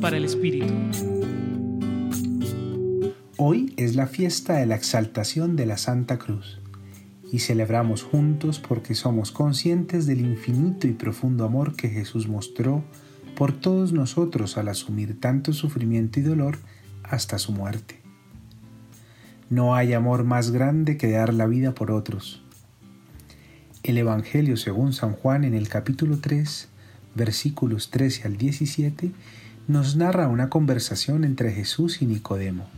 Para el Espíritu. Hoy es la fiesta de la exaltación de la Santa Cruz y celebramos juntos porque somos conscientes del infinito y profundo amor que Jesús mostró por todos nosotros al asumir tanto sufrimiento y dolor hasta su muerte. No hay amor más grande que dar la vida por otros. El Evangelio según San Juan en el capítulo 3, versículos 13 al 17, nos narra una conversación entre Jesús y Nicodemo,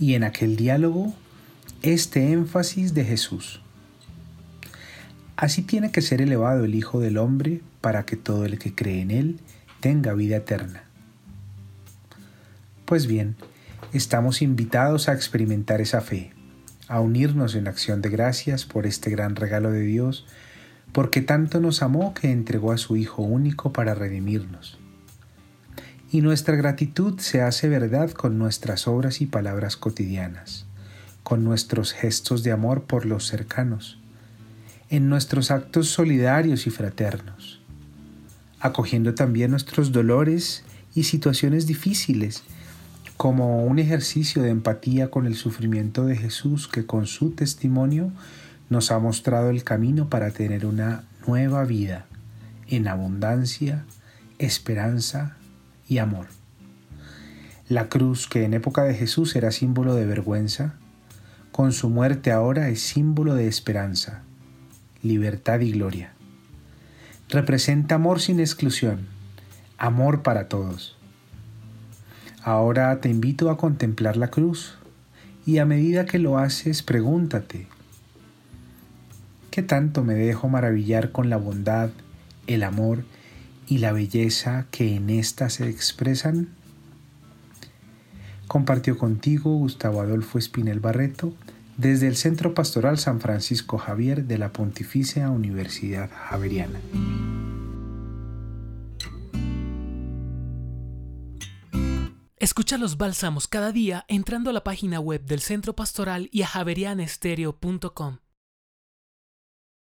y en aquel diálogo este énfasis de Jesús. Así tiene que ser elevado el Hijo del Hombre para que todo el que cree en Él tenga vida eterna. Pues bien, estamos invitados a experimentar esa fe, a unirnos en acción de gracias por este gran regalo de Dios, porque tanto nos amó que entregó a su Hijo único para redimirnos. Y nuestra gratitud se hace verdad con nuestras obras y palabras cotidianas, con nuestros gestos de amor por los cercanos, en nuestros actos solidarios y fraternos, acogiendo también nuestros dolores y situaciones difíciles como un ejercicio de empatía con el sufrimiento de Jesús que con su testimonio nos ha mostrado el camino para tener una nueva vida en abundancia, esperanza y amor. La cruz, que en época de Jesús era símbolo de vergüenza, con su muerte ahora es símbolo de esperanza, libertad y gloria. Representa amor sin exclusión, amor para todos. Ahora te invito a contemplar la cruz y a medida que lo haces pregúntate, ¿qué tanto me dejo maravillar con la bondad, el amor y la belleza que en ésta se expresan? Compartió contigo Gustavo Adolfo Espinel Barreto desde el Centro Pastoral San Francisco Javier de la Pontificia Universidad Javeriana. Escucha los bálsamos cada día entrando a la página web del Centro Pastoral y a javerianestereo.com.